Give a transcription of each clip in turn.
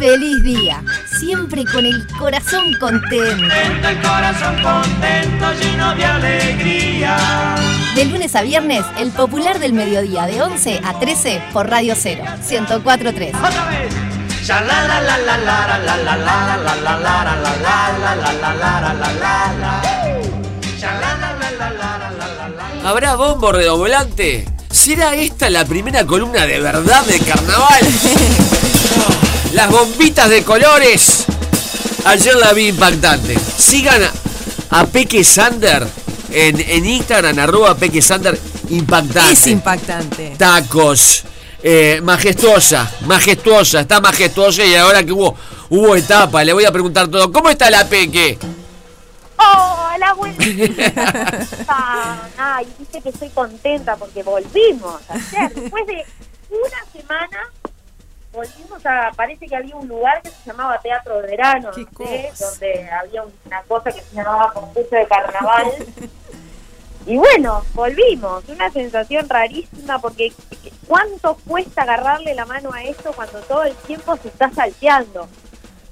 feliz día, siempre con el corazón contento. El corazón contento, lleno de alegría. De lunes a viernes, el popular del mediodía, de 11 a 13 por Radio 0, 1043. ¡Otra vez! ¿Habrá bombo redoblante? ¿Será esta la primera columna de verdad de carnaval? Las bombitas de colores. Ayer la vi impactante. Sigan a, a Peque Sander en, en Instagram, arroba Peque Sander, impactante. Es impactante. Tacos. eh, majestuosa, majestuosa, está majestuosa y ahora que hubo, hubo etapa, le voy a preguntar todo. ¿Cómo está la Peque? Hola, abuelita. Ay, dice que estoy contenta porque volvimos ayer. Después de una semana, volvimos a. Parece que había un lugar que se llamaba Teatro de Verano, cosa. donde había una cosa que se llamaba concurso de carnaval. Y bueno, volvimos. Una sensación rarísima porque ¿cuánto cuesta agarrarle la mano a esto cuando todo el tiempo se está salteando?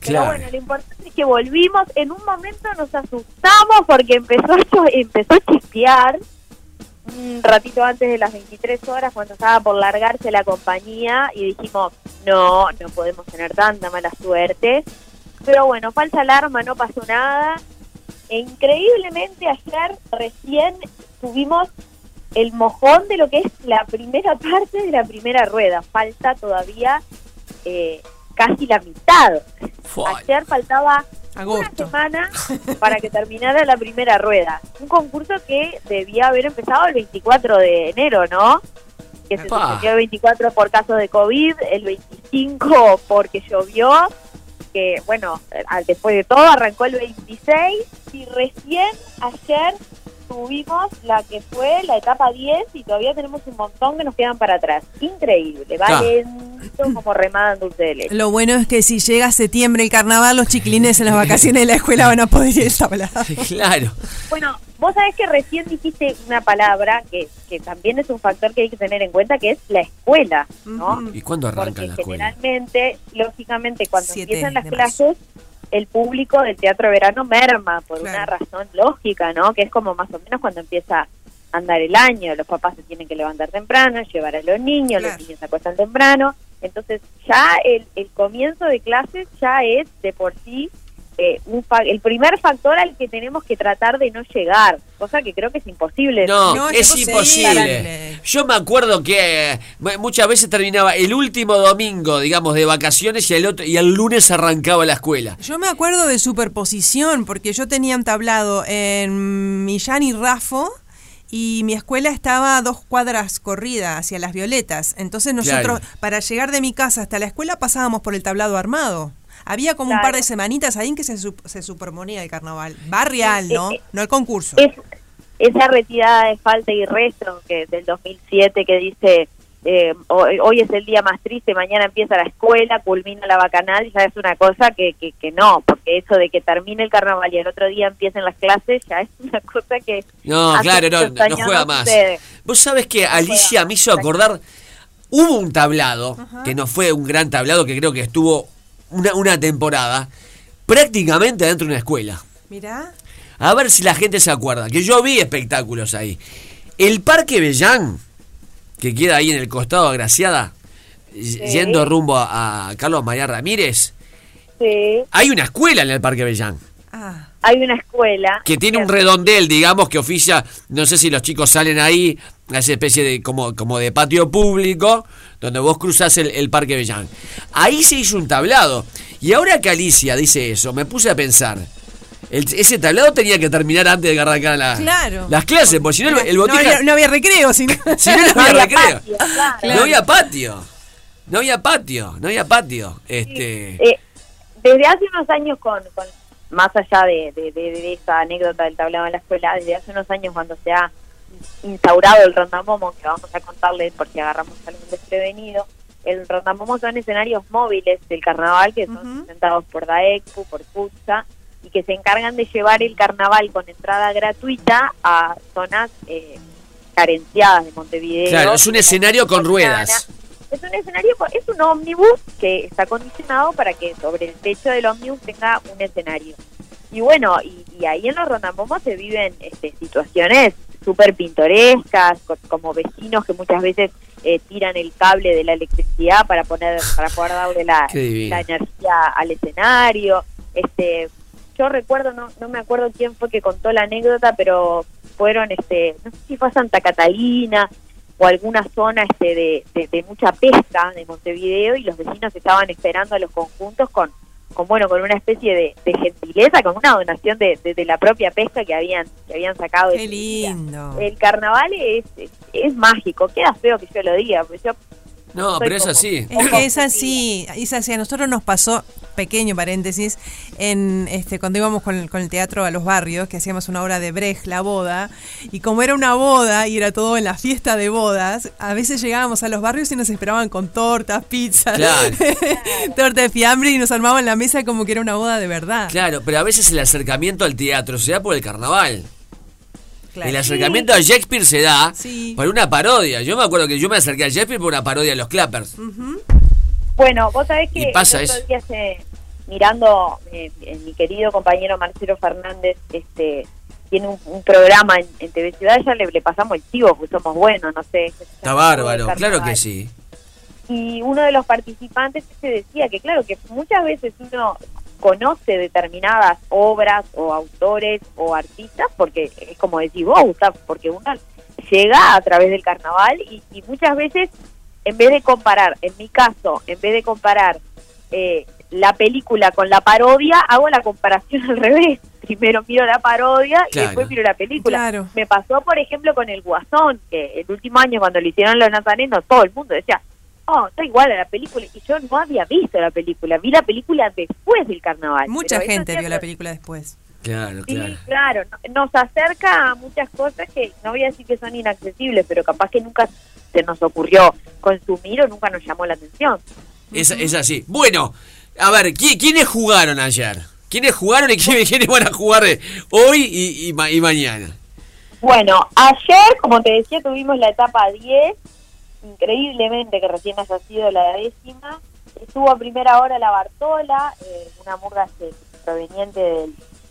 Pero Claro. bueno, lo importante es que volvimos. En un momento nos asustamos porque empezó empezó a chispear un ratito antes de las 23 horas cuando estaba por largarse la compañía y dijimos, no, no podemos tener tanta mala suerte. Pero bueno, falsa alarma, no pasó nada. E increíblemente ayer recién tuvimos el mojón de lo que es la primera parte de la primera rueda. Falta todavía eh, casi la mitad. Ayer faltaba una semana para que terminara la primera rueda. Un concurso que debía haber empezado el 24 de enero, ¿no? Que se suspendió el 24 por casos de COVID, el 25 porque llovió, que bueno, después de todo arrancó el 26 y recién ayer tuvimos la que fue la etapa 10 y todavía tenemos un montón que nos quedan para atrás. Increíble, va Claro. Lento como remada en dulce de leche. Lo bueno es que si llega septiembre el carnaval, los chiquilines en las vacaciones de la escuela van a poder ir tablado. Claro. Bueno, vos sabés que recién dijiste una palabra que, que también es un factor que hay que tener en cuenta, que es la escuela. ¿Y cuándo arranca Porque la escuela? generalmente, lógicamente, cuando Siete empiezan las clases, el público del teatro de verano merma por una razón lógica, ¿no? Que es como más o menos cuando empieza a andar el año, los papás se tienen que levantar temprano, llevar a los niños, Claro. los niños se acuestan temprano, entonces ya el, el comienzo de clases ya es de por sí eh, un fa- el primer factor al que tenemos que tratar de no llegar, cosa que creo que es imposible. No, No, es es imposible. imposible. Yo me acuerdo que eh, mu- muchas veces terminaba el último domingo, digamos, de vacaciones y el otro y el lunes arrancaba la escuela. Yo me acuerdo de superposición, porque yo tenía un tablado en Millán y Rafo. Y mi escuela estaba a dos cuadras corrida hacia las violetas. Entonces nosotros, Claro. para llegar de mi casa hasta la escuela, pasábamos por el tablado armado. Había como un par de semanitas ahí en que se, sup- se superponía el carnaval. Barrial, ¿no? Eh, eh, No el concurso. es esa retirada de falta y resto que del 2007 que dice eh, hoy, hoy es el día más triste, mañana empieza la escuela, culmina la bacanal, ya es una cosa que, que, que no, porque eso de que termine el carnaval y el otro día empiecen las clases ya es una cosa que... No, claro, no, juega más. sucede. Vos sabés que Alicia me hizo acordar, hubo un tablado, que no fue un gran tablado, que creo que estuvo una, una temporada, prácticamente dentro de una escuela. Mirá. A ver si la gente se acuerda, que yo vi espectáculos ahí. El Parque Bellán, que queda ahí en el costado agraciada, yendo rumbo a, a Carlos María Ramírez, Sí, hay una escuela en el Parque Bellán. Ah, hay una escuela... que tiene un redondel, digamos, que oficia, no sé si los chicos salen ahí, a esa especie de como, como de patio público, donde vos cruzás el, el Parque Bellán. Ahí se hizo un tablado. Y ahora que Alicia dice eso, me puse a pensar. El- ese tablado tenía que terminar antes de que arrancaran la- Claro. las clases, porque si no, el, el no, había, no había recreo, sino... si no, no No había recreo. patio, claro. No había patio. No había patio, no había patio. Este, Eh, desde hace unos años, con, con más allá de, de, de- de esa anécdota del tablado en la escuela, desde hace unos años cuando se ha instaurado el rondamomo, que vamos a contarles porque agarramos algún desprevenido, el rondamomo son escenarios móviles del carnaval que son Ujú. presentados por DAECPU, por FUTSA, y que se encargan de llevar el carnaval con entrada gratuita a zonas eh, carenciadas de Montevideo. claro, es un escenario con ruedas. Es un escenario, es un ómnibus que está condicionado para que sobre el techo del ómnibus tenga un escenario. Y bueno, y, y ahí en los rondambomos se viven este, situaciones súper pintorescas, co- como vecinos que muchas veces eh, tiran el cable de la electricidad para poner para poder darle la, la energía al escenario. Este, yo recuerdo, no, no me acuerdo quién fue que contó la anécdota, pero fueron, este, no sé si fue a Santa Catalina o alguna zona este de, de- de mucha pesca de Montevideo y los vecinos estaban esperando a los conjuntos con, con bueno, con una especie de, de gentileza, con una donación de, de- de la propia pesca que habían, que habían sacado. Qué día. lindo. El carnaval es, es, es mágico, queda feo que yo lo diga, porque yo No, pero es así. Es que es así, es así. A nosotros nos pasó, pequeño paréntesis, en este cuando íbamos con, el- con el teatro a los barrios, que hacíamos una obra de Brecht, La Boda, y como era una boda y era todo en la fiesta de bodas, a veces llegábamos a los barrios y nos esperaban con tortas, pizzas, Claro. torta de fiambre y nos armaban la mesa como que era una boda de verdad. Claro, pero a veces el acercamiento al teatro se da por el carnaval. Claro. El acercamiento a Shakespeare se da Sí. por una parodia. Yo me acuerdo que yo me acerqué a Shakespeare por una parodia de los Clappers. Bueno, vos sabés que pasa el otro día se- mirando eh, eh, mi querido compañero Marcelo Fernández, este tiene un, un programa en, en TV Ciudad, ya le, le pasamos el chivo, porque somos buenos, no sé. Está bárbaro, claro que sí. Y uno de los participantes se decía que, claro, que muchas veces uno conoce determinadas obras o autores o artistas, porque es como decís vos, Gustavo, porque uno llega a través del carnaval y, y muchas veces, en vez de comparar, en mi caso, en vez de comparar eh, la película con la parodia, hago la comparación al revés. Primero miro la parodia y después miro la película. Claro. Me pasó, por ejemplo, con El Guasón, que el último año cuando lo hicieron los nazarenos, todo el mundo decía, oh, está igual a la película. Y yo no había visto la película, vi la película después del carnaval. Mucha gente vio la película después. Claro, Sí, claro. claro, no- nos acerca a muchas cosas que no voy a decir que son inaccesibles, pero capaz que nunca se nos ocurrió consumir o nunca nos llamó la atención. Es, es así. Bueno, a ver, ¿qui- ¿quiénes jugaron ayer? ¿Quiénes jugaron y quiénes, quiénes van a jugar eh, hoy y, y ma- y mañana? Bueno, ayer, como te decía, tuvimos la etapa 10, increíblemente que recién haya sido la décima. Estuvo a primera hora la Bartola, eh, una murga proveniente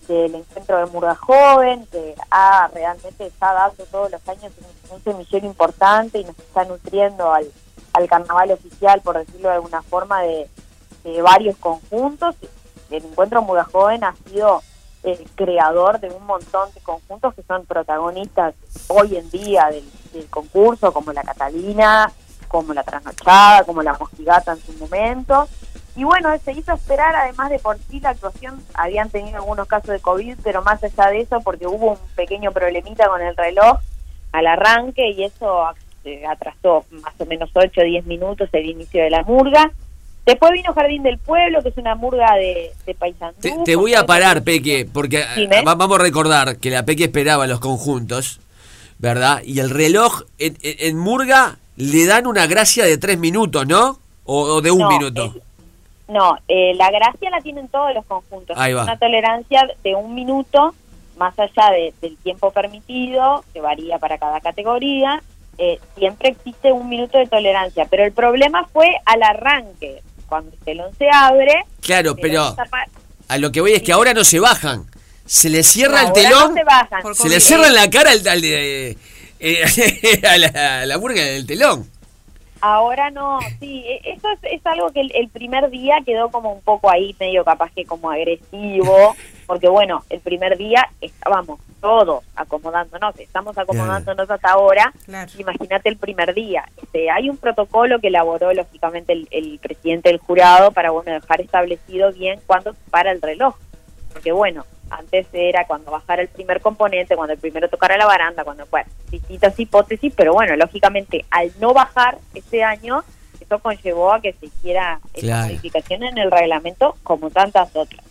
del, encuentro de Murga Joven, que ha realmente está dando todos los años un, un semillero importante y nos está nutriendo al, al carnaval oficial, por decirlo de alguna forma, de, de varios conjuntos. El encuentro Murga Joven ha sido el creador de un montón de conjuntos que son protagonistas hoy en día del, concurso, como la Catalina, como la Trasnochada, como la Mosquigata en su momento. Y bueno, se hizo esperar, además de por sí la actuación, habían tenido algunos casos de COVID, pero más allá de eso, porque hubo un pequeño problemita con el reloj al arranque y eso eh, atrasó más o menos 8 o 10 minutos el inicio de la murga. Después vino Jardín del Pueblo, que es una murga de, de Paysandú. Te, te voy a parar, Peque, porque Dime. va- vamos a recordar que la Peque esperaba los conjuntos, ¿verdad? Y el reloj en, Murga le dan una gracia de tres minutos, ¿no? O, o de un No, minuto. eh, No, eh, la gracia la tienen todos los conjuntos. Ahí va. Una tolerancia de un minuto, más allá de- del tiempo permitido, que varía para cada categoría, eh, siempre existe un minuto de tolerancia. Pero el problema fue al arranque, cuando el telón se abre. Claro, el pero a lo que voy es que ahora no se bajan. Se le cierra el ahora telón, No se bajan. Se le cierra en la cara al, al de- eh, a, la, a la Murga del telón. Ahora no, sí, e- eso es, es algo que el, el primer día quedó como un poco ahí, medio capaz que como agresivo, porque bueno, el primer día estábamos todos acomodándonos, estamos acomodándonos hasta ahora, Claro. imagínate el primer día. Este, hay un protocolo que elaboró lógicamente el, el presidente del jurado para bueno dejar establecido bien cuándo se para el reloj, porque bueno, antes era cuando bajara el primer componente, cuando el primero tocara la baranda, cuando, bueno, distintas hipótesis, pero bueno, lógicamente al no bajar este año, eso conllevó a que se hiciera esa Claro. modificación en el reglamento como tantas otras.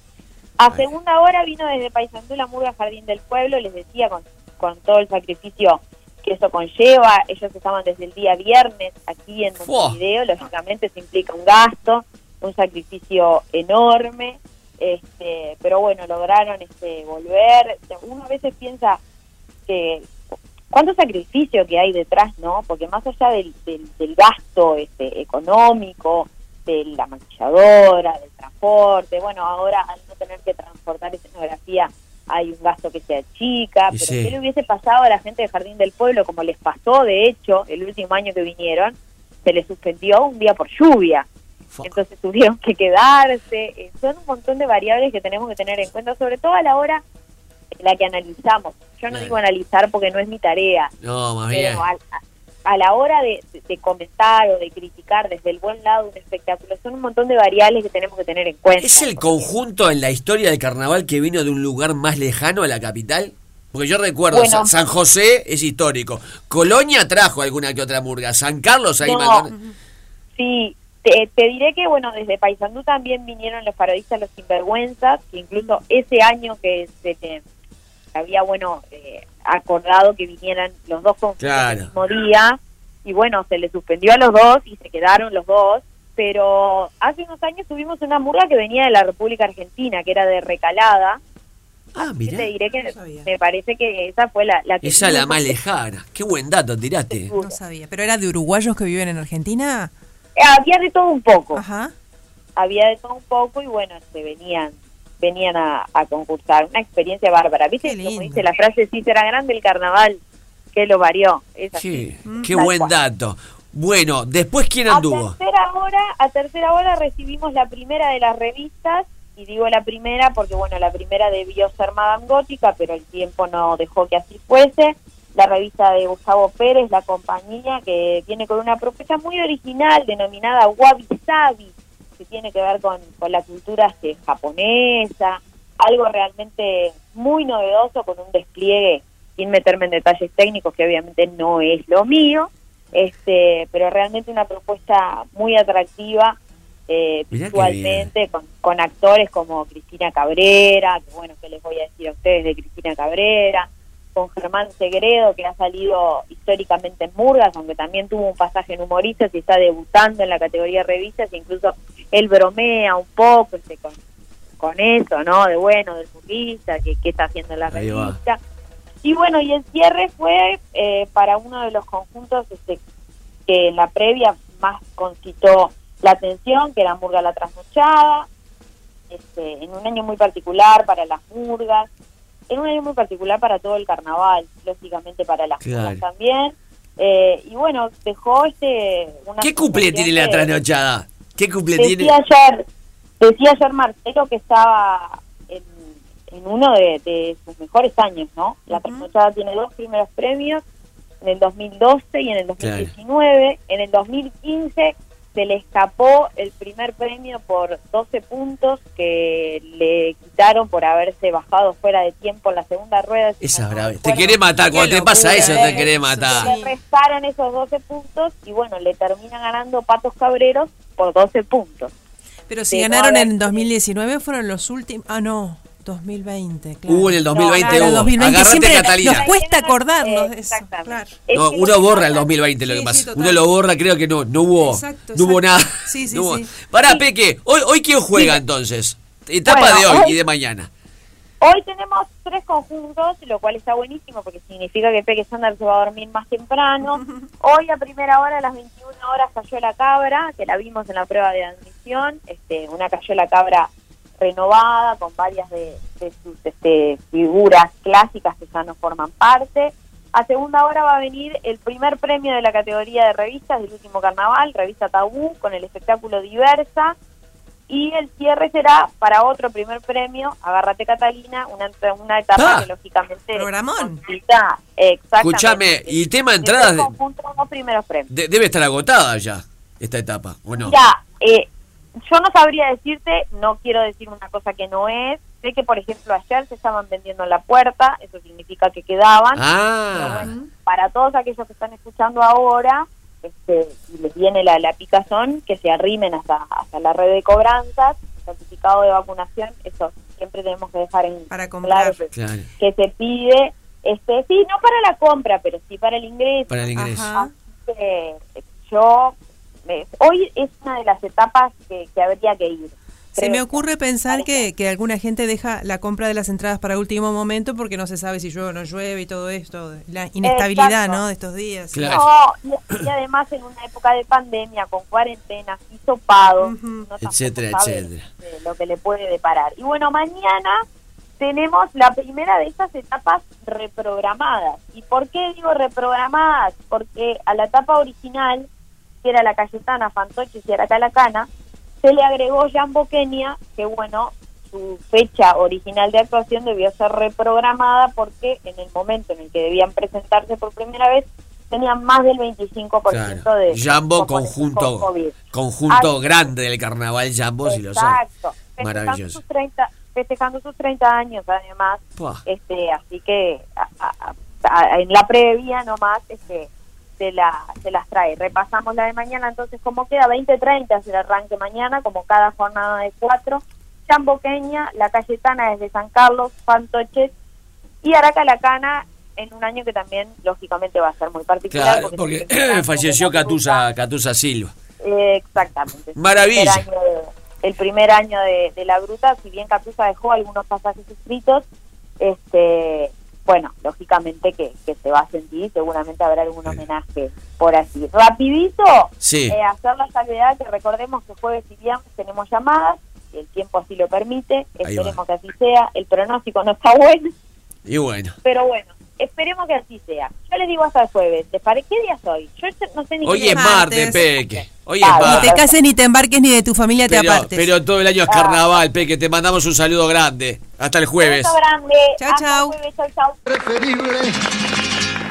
A segunda hora vino desde Paysandú la Murga Jardín del Pueblo, les decía, con, con todo el sacrificio que eso conlleva, ellos estaban desde el día viernes aquí en. Montevideo, lógicamente se implica un gasto, un sacrificio enorme, este, pero bueno, lograron este volver. Uno a veces piensa que cuánto sacrificio que hay detrás, ¿no? Porque más allá del, del, del gasto este, económico, de la maquilladora, del transporte, bueno, ahora al no tener que transportar escenografía hay un gasto que se achica, pero sí. ¿qué le hubiese pasado a la gente de Jardín del Pueblo, como les pasó, de hecho, el último año que vinieron, se les suspendió un día por lluvia, entonces tuvieron que quedarse, eh, son un montón de variables que tenemos que tener en cuenta, sobre todo a la hora en la que analizamos. Yo no Claro. digo analizar porque no es mi tarea, No, más bien. pero a- la hora de, comentar o de criticar desde el buen lado un espectáculo, son un montón de variables que tenemos que tener en cuenta. ¿Es el conjunto en la historia del carnaval que vino de un lugar más lejano a la capital? Porque yo recuerdo, Bueno. San- San José es histórico. Colonia trajo alguna que otra murga. San Carlos ahí No. Sí, te, te diré que, bueno, desde Paysandú también vinieron los parodistas Los Sinvergüenzas, que incluso ese año que se había, bueno, eh, acordado que vinieran los dos Claro. el mismo día, y bueno, se les suspendió a los dos y se quedaron los dos, pero hace unos años tuvimos una murga que venía de la República Argentina, que era de Recalada, Ah, mirá. te diré que No me parece que esa fue la, la que... Esa es la más lejana. Qué buen dato tiraste. No sabía. ¿Pero era de uruguayos que viven en Argentina? Había de todo un poco. Ajá. había de todo un poco y bueno, se venían venían a, a concursar. Una experiencia bárbara. ¿Viste? Qué Como dice la frase, sí será grande el carnaval, que lo varió. Es así. Qué, Mm. qué Tal buen cual. dato. Bueno, después quién A anduvo. tercera hora, a tercera hora recibimos la primera de las revistas y digo la primera porque bueno, la primera debió ser Madame Gótica, pero el tiempo no dejó que así fuese. La revista de Gustavo Pérez, la compañía que viene con una propuesta muy original denominada Wabi Sabi, que tiene que ver con, con la cultura este, japonesa, algo realmente muy novedoso con un despliegue sin meterme en detalles técnicos que obviamente no es lo mío, este, pero realmente una propuesta muy atractiva eh, visualmente con, con actores como Cristina Cabrera, que bueno, que les voy a decir a ustedes de Cristina Cabrera, con Germán Segredo, que ha salido históricamente en Murgas, aunque también tuvo un pasaje en humoristas y está debutando en la categoría revistas, e incluso él bromea un poco este, con, con eso, ¿no? De bueno, del murguista, que, que está haciendo en la Ahí va. revista. Y bueno, y el cierre fue eh, para uno de los conjuntos este, que en la previa más concitó la atención, que era Murga la Trasnochada, este, en un año muy particular para las murgas, en un año muy particular para todo el carnaval, lógicamente para las Claro. murgas también. Eh, y bueno, dejó este... Una ¿Qué cumple tiene la trasnochada? ¿Qué cumple tiene? Decía ayer, decía ayer Marcelo que estaba en, en uno de, de sus mejores años, ¿no? La trasnochada tiene dos primeros premios, en el 2012 y en el 2019. En el 2015 se le escapó el primer premio por 12 puntos que le quitaron por haberse bajado fuera de tiempo en la segunda rueda. Si Esa no brava. Te querés matar. Cuando Qué te pasa eso, eh. te querés matar. Le restaron esos 12 puntos y bueno, le termina ganando Patos Cabreros por 12 puntos. Pero si Sí, ganaron no, en 2019 fueron los últimos... Ah, no. 2020, claro. Hubo en el 2020, claro, hubo. 2020 Agarrate, siempre Catalina. nos cuesta acordarnos de eso. Exactamente. Claro. No, uno borra el pasa- 2020 lo que pasa. sí, uno lo borra, creo que no, no hubo, Exacto, no hubo exacto. nada. Sí, sí, No hubo- sí. Pará, Peque, hoy, hoy quién juega entonces? Etapa Bueno, de hoy, hoy- y de mañana. Hoy tenemos tres conjuntos, lo cual está buenísimo porque significa que Peque Sander se va a dormir más temprano. Hoy a primera hora, a las 21 horas, cayó la cabra, que la vimos en la prueba de admisión. Este, una cayó la cabra renovada con varias de, de sus este, figuras clásicas que ya no forman parte. A segunda hora va a venir el primer premio de la categoría de revistas del último carnaval, revista Tabú, con el espectáculo Diversa. Y el cierre será para otro primer premio, Agárrate Catalina, una, una etapa Ah, que lógicamente programón. exactamente. Escuchame, y tema De entradas de- conjuntos, dos primeros premios. de- debe estar agotada ya esta etapa, ¿o no? Mira, eh, yo no sabría decirte, no quiero decir una cosa que no es. Sé que, por ejemplo, ayer se estaban vendiendo en la puerta, eso significa que quedaban. Ah, bueno, para todos aquellos que están escuchando ahora, este, y les viene la, la picazón, que se arrimen hasta, hasta la red de cobranzas, certificado de vacunación, eso siempre tenemos que dejar en Para comprar. claro que, claro, que se pide, este sí, no para la compra, pero sí para el ingreso. para el ingreso. Ajá. Así que yo, me- hoy es una de las etapas que, que habría que ir. Se me ocurre pensar que, que alguna gente deja la compra de las entradas para último momento porque no se sabe si llueve o no llueve y todo esto, la inestabilidad Exacto. ¿no? de estos días. Claro. No, y, y además en una época de pandemia, con cuarentenas, hisopados, Ujú. uno tampoco Etcétera, etcétera. de lo que le puede deparar. Y bueno, mañana tenemos la primera de estas etapas reprogramadas. ¿Y por qué digo reprogramadas? Porque a la etapa original, que era la Cayetana, Fantoches y Aracalacana, se le agregó Jambo Kenia, que bueno, su fecha original de actuación debió ser reprogramada porque en el momento en el que debían presentarse por primera vez tenían más del 25% Claro. de Jambo, conjunto, COVID. conjunto grande del carnaval Jambo, si lo son. Exacto. Festejando Maravilloso. sus 30, festejando sus 30 años además. Pua. Este, así que a- a- a- en la previa nomás este, se, la, se las trae. Repasamos la de mañana, entonces como queda 20-30 es el arranque mañana, como cada jornada de cuatro. Chamboqueña, La Cayetana desde San Carlos, Fantoches y Aracalacana en un año que también lógicamente va a ser muy particular. Claro, porque falleció Catusa, Catusa Silva. eh, exactamente. Maravilla. El primer año de, el primer año de, de la gruta, si bien Catusa dejó algunos pasajes escritos, este, bueno, lógicamente que, que se va a sentir, seguramente habrá algún homenaje por así. Rapidito, Sí. eh, hacer la salvedad que recordemos que jueves y viernes tenemos llamadas, si el tiempo así lo permite, esperemos que así sea, el pronóstico no está bueno, Y bueno. pero bueno. Esperemos que así sea. Yo les digo hasta el jueves. ¿Les parece qué día soy? Yo no sé ni Hoy qué es martes. Peque. Hoy es Ah, Ni te cases ni te embarques ni de tu familia te apartes. pero todo el año es carnaval, Peque. Te mandamos un saludo grande. Hasta el jueves. Beso grande. Chau, chau. jueves. Chau, chau. Preferible.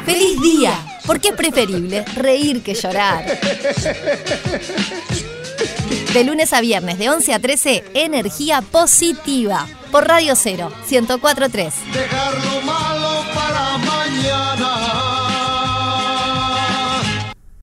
¡Feliz día! Porque es preferible reír que llorar. De lunes a viernes, de 11 a 13, energía positiva. Por Radio 0, 1043. Dejar lo malo para mañana.